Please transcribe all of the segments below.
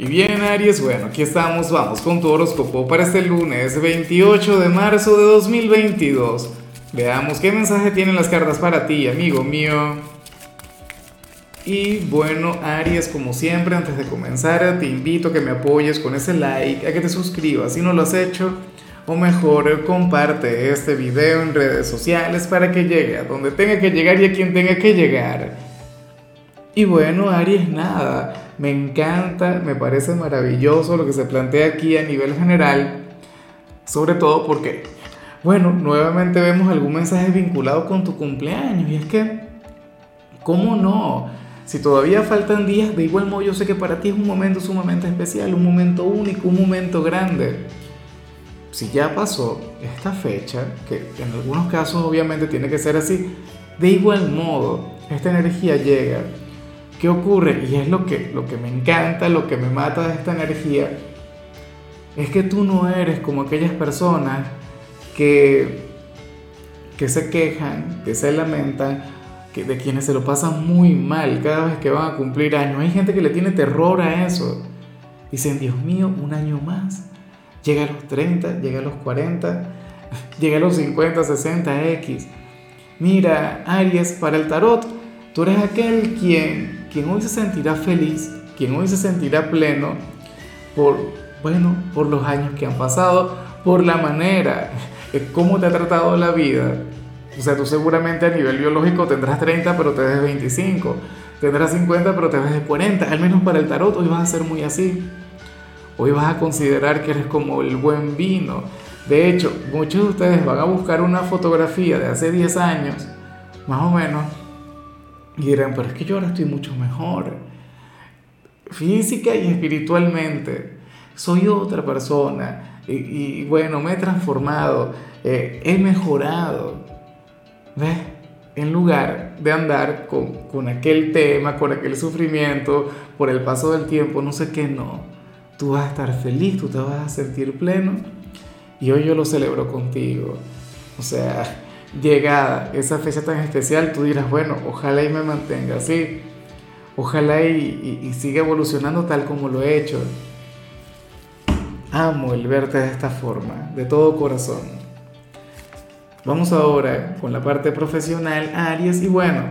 Y bien, Aries, bueno, aquí estamos, vamos con tu horóscopo para este lunes 28 de marzo de 2022. Veamos qué mensaje tienen las cartas para ti, amigo mío. Y bueno, Aries, como siempre, antes de comenzar, te invito a que me apoyes con ese like, a que te suscribas si no lo has hecho, o mejor, comparte este video en redes sociales para que llegue a donde tenga que llegar y a quien tenga que llegar. Y bueno, Aries, nada me encanta, me parece maravilloso lo que se plantea aquí a nivel general, sobre todo porque, bueno, nuevamente vemos algún mensaje vinculado con tu cumpleaños y es que, ¿cómo no? Si todavía faltan días, de igual modo yo sé que para ti es un momento sumamente especial, un momento único, un momento grande. Si ya pasó esta fecha, que en algunos casos obviamente tiene que ser así, de igual modo, esta energía llega ¿Qué ocurre? Y es lo que, lo que me encanta, lo que me mata de esta energía, es que tú no eres como aquellas personas que, que se quejan, que se lamentan, que, de quienes se lo pasan muy mal cada vez que van a cumplir años. Hay gente que le tiene terror a eso. Dicen, Dios mío, un año más. Llega a los 30, llega a los 40, llega a los 50, 60, X. Mira, Aries, para el tarot, tú eres aquel quien quien hoy se sentirá feliz, quien hoy se sentirá pleno por, bueno, por los años que han pasado, por la manera, cómo te ha tratado la vida. O sea, tú seguramente a nivel biológico tendrás 30, pero te ves 25. Tendrás 50, pero te ves de 40. Al menos para el tarot hoy vas a ser muy así. Hoy vas a considerar que eres como el buen vino. De hecho, muchos de ustedes van a buscar una fotografía de hace 10 años, más o menos, y dirán, pero es que yo ahora estoy mucho mejor. Física y espiritualmente. Soy otra persona. Y, bueno, me he transformado. Eh, he mejorado. ¿Ves? En lugar de andar con, con aquel tema, con aquel sufrimiento, por el paso del tiempo, no sé qué, no. Tú vas a estar feliz, tú te vas a sentir pleno. Y hoy yo lo celebro contigo. O sea, llegada esa fecha tan especial, tú dirás, bueno, ojalá y me mantenga así, ojalá y, siga evolucionando tal como lo he hecho. Amo el verte de esta forma, de todo corazón. Vamos ahora con la parte profesional, Aries, y bueno,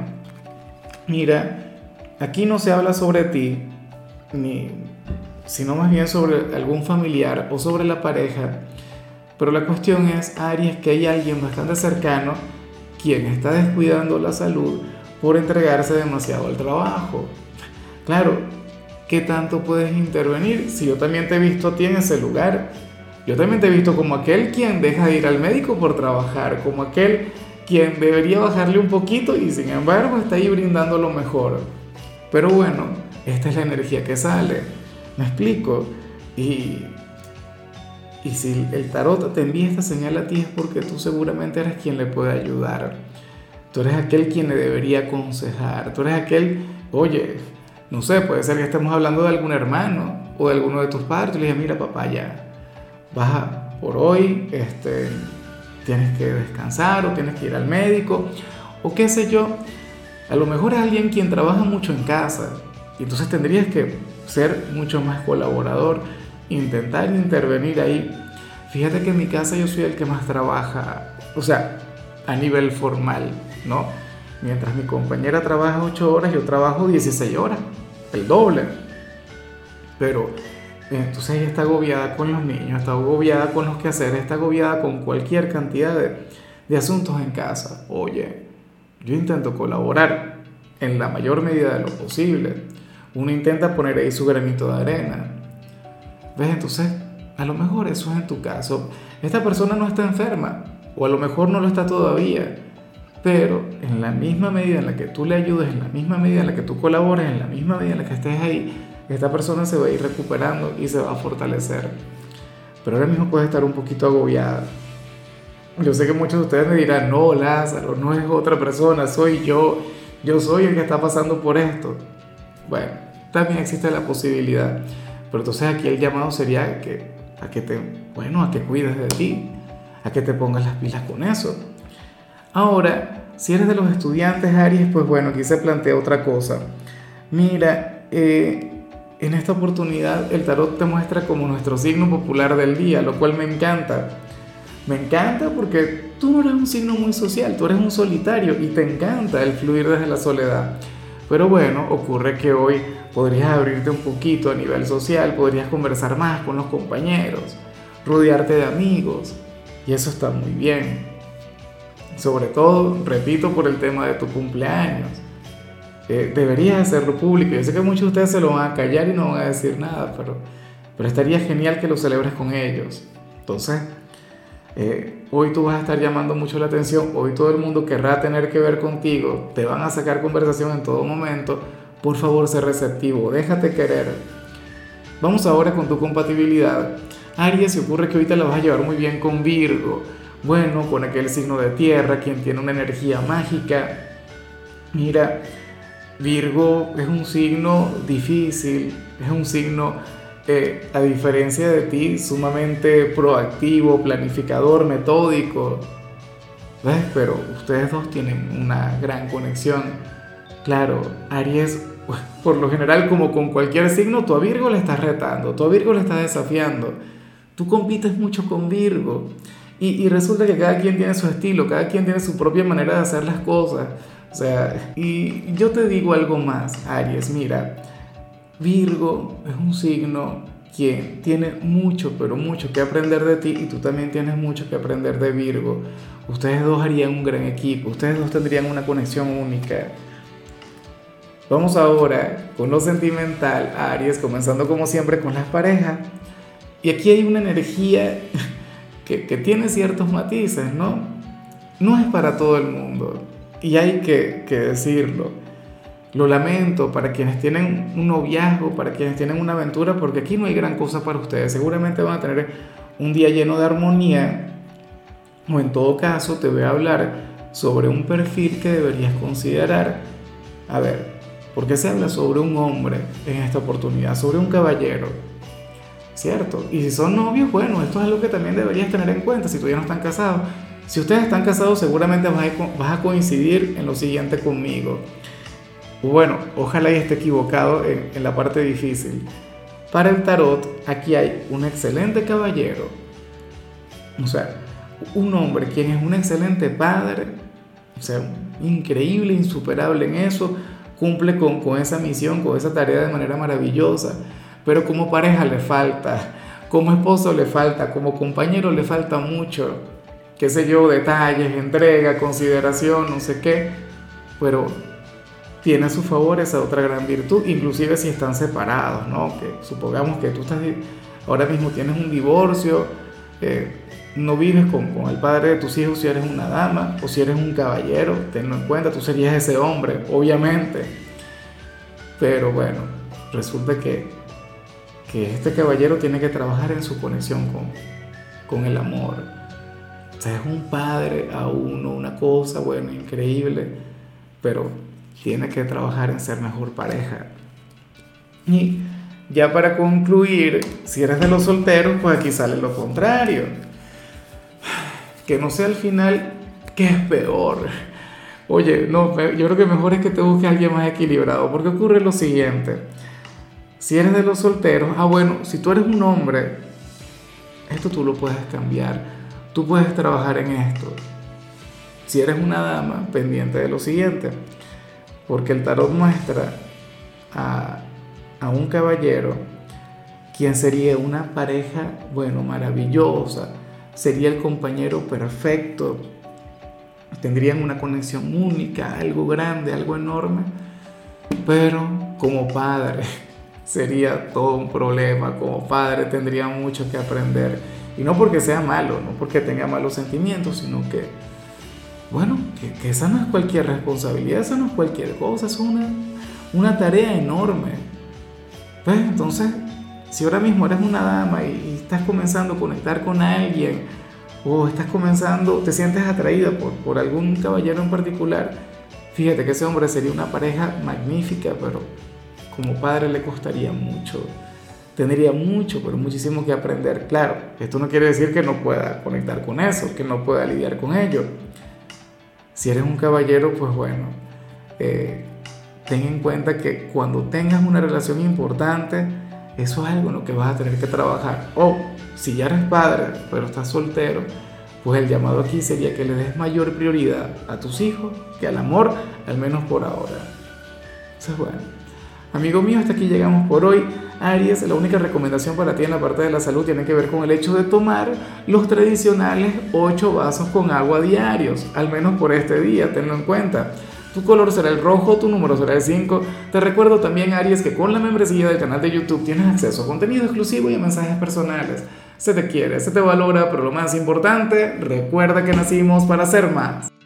mira, aquí no se habla sobre ti, ni, sino más bien sobre algún familiar o sobre la pareja pero la cuestión es, Aries, que hay alguien bastante cercano quien está descuidando la salud por entregarse demasiado al trabajo. Claro, ¿qué tanto puedes intervenir? Si yo también te he visto a ti en ese lugar, yo también te he visto como aquel quien deja de ir al médico por trabajar, como aquel quien debería bajarle un poquito y sin embargo está ahí brindando lo mejor. Pero bueno, esta es la energía que sale. ¿Me explico? Y y si el tarot te envía esta señal a ti es porque tú seguramente eres quien le puede ayudar. Tú eres aquel quien le debería aconsejar. Tú eres aquel, oye, no sé, puede ser que estemos hablando de algún hermano o de alguno de tus padres. Y le dije, mira papá, ya, baja por hoy, este, tienes que descansar o tienes que ir al médico o qué sé yo. A lo mejor es alguien quien trabaja mucho en casa y entonces tendrías que ser mucho más colaborador intentar intervenir ahí. Fíjate que en mi casa yo soy el que más trabaja, o sea, a nivel formal, ¿no? Mientras mi compañera trabaja 8 horas, yo trabajo 16 horas, el doble. Pero entonces ella está agobiada con los niños, está agobiada con los quehaceres, está agobiada con cualquier cantidad de, de asuntos en casa. Oye, yo intento colaborar en la mayor medida de lo posible. Uno intenta poner ahí su granito de arena, ¿Ves? Entonces, a lo mejor eso es en tu caso. Esta persona no está enferma, o a lo mejor no lo está todavía, pero en la misma medida en la que tú le ayudes, en la misma medida en la que tú colabores, en la misma medida en la que estés ahí, esta persona se va a ir recuperando y se va a fortalecer. Pero ahora mismo puede estar un poquito agobiada. Yo sé que muchos de ustedes me dirán, no, Lázaro, no es otra persona, soy yo, yo soy el que está pasando por esto. Bueno, también existe la posibilidad. Pero entonces aquí el llamado sería que, a que te, bueno, a que cuides de ti, a que te pongas las pilas con eso. Ahora, si eres de los estudiantes Aries, pues bueno, aquí se plantea otra cosa. Mira, eh, en esta oportunidad el tarot te muestra como nuestro signo popular del día, lo cual me encanta. Me encanta porque tú no eres un signo muy social, tú eres un solitario y te encanta el fluir desde la soledad. Pero bueno, ocurre que hoy podrías abrirte un poquito a nivel social, podrías conversar más con los compañeros, rodearte de amigos y eso está muy bien. Sobre todo, repito, por el tema de tu cumpleaños eh, deberías hacerlo público. Yo sé que muchos de ustedes se lo van a callar y no van a decir nada, pero, pero estaría genial que lo celebres con ellos. Entonces, eh, hoy tú vas a estar llamando mucho la atención, hoy todo el mundo querrá tener que ver contigo, te van a sacar conversación en todo momento. Por favor, sé receptivo, déjate querer. Vamos ahora con tu compatibilidad. Aries, se ocurre que ahorita la vas a llevar muy bien con Virgo. Bueno, con aquel signo de tierra, quien tiene una energía mágica. Mira, Virgo es un signo difícil, es un signo, eh, a diferencia de ti, sumamente proactivo, planificador, metódico. ¿Ves? Pero ustedes dos tienen una gran conexión. Claro, Aries, por lo general, como con cualquier signo, tú a Virgo le estás retando, tú a Virgo le estás desafiando. Tú compites mucho con Virgo. Y, resulta que cada quien tiene su estilo, cada quien tiene su propia manera de hacer las cosas. O sea, y yo te digo algo más, Aries, mira, Virgo es un signo quien tiene mucho, pero mucho que aprender de ti y tú también tienes mucho que aprender de Virgo. Ustedes dos harían un gran equipo, ustedes dos tendrían una conexión única. Vamos ahora con lo sentimental, Aries, comenzando como siempre con las parejas. Y aquí hay una energía que, que tiene ciertos matices, ¿no? No es para todo el mundo. Y hay que, decirlo. Lo lamento para quienes tienen un noviazgo, para quienes tienen una aventura, porque aquí no hay gran cosa para ustedes. Seguramente van a tener un día lleno de armonía. O en todo caso te voy a hablar sobre un perfil que deberías considerar. A ver, ¿por qué se habla sobre un hombre en esta oportunidad? Sobre un caballero. ¿Cierto? Y si son novios, bueno, esto es algo que también deberías tener en cuenta si todavía no están casados. Si ustedes están casados, seguramente vas a, coincidir en lo siguiente conmigo. Bueno, ojalá y esté equivocado en, en la parte difícil. Para el tarot, aquí hay un excelente caballero. O sea, un hombre quien es un excelente padre. O sea, increíble, insuperable en eso. Cumple con, con esa misión, con esa tarea de manera maravillosa. Pero como pareja le falta. Como esposo le falta. Como compañero le falta mucho qué sé yo, detalles, entrega, consideración, no sé qué, pero tiene a su favor esa otra gran virtud, inclusive si están separados, ¿no? Que supongamos que tú estás, ahora mismo tienes un divorcio, eh, no vives con, con, el padre de tus hijos si eres una dama o si eres un caballero, tenlo en cuenta, tú serías ese hombre, obviamente. Pero bueno, resulta que, que este caballero tiene que trabajar en su conexión con, con el amor, o sea, es un padre a uno, una cosa, bueno, increíble, pero tiene que trabajar en ser mejor pareja. Y ya para concluir, si eres de los solteros, pues aquí sale lo contrario. Que no sea al final que es peor. Oye, no, yo creo que mejor es que te busques a alguien más equilibrado, porque ocurre lo siguiente. Si eres de los solteros, ah bueno, si tú eres un hombre, esto tú lo puedes cambiar tú puedes trabajar en esto. Si eres una dama, pendiente de lo siguiente, porque el tarot muestra a, a un caballero quien sería una pareja, bueno, maravillosa, sería el compañero perfecto, tendrían una conexión única, algo grande, algo enorme, pero como padre sería todo un problema, como padre tendría mucho que aprender. Y no porque sea malo, no porque tenga malos sentimientos, sino que, bueno, que, esa no es cualquier responsabilidad, esa no es cualquier cosa, es una, una tarea enorme. Pues entonces, si ahora mismo eres una dama y, estás comenzando a conectar con alguien, o estás comenzando, te sientes atraída por, por algún caballero en particular, fíjate que ese hombre sería una pareja magnífica, pero como padre le costaría mucho tendría mucho, pero muchísimo que aprender. Claro, esto no quiere decir que no pueda conectar con eso, que no pueda lidiar con ello. Si eres un caballero, pues bueno, eh, ten en cuenta que cuando tengas una relación importante, eso es algo en lo que vas a tener que trabajar. O si ya eres padre, pero estás soltero, pues el llamado aquí sería que le des mayor prioridad a tus hijos que al amor, al menos por ahora. Eso es bueno. Amigo mío, hasta aquí llegamos por hoy. Aries, la única recomendación para ti en la parte de la salud tiene que ver con el hecho de tomar los tradicionales 8 vasos con agua diarios, al menos por este día, tenlo en cuenta. Tu color será el rojo, tu número será el 5. Te recuerdo también, Aries, que con la membresía del canal de YouTube tienes acceso a contenido exclusivo y a mensajes personales. Se te quiere, se te valora, pero lo más importante, recuerda que nacimos para ser más.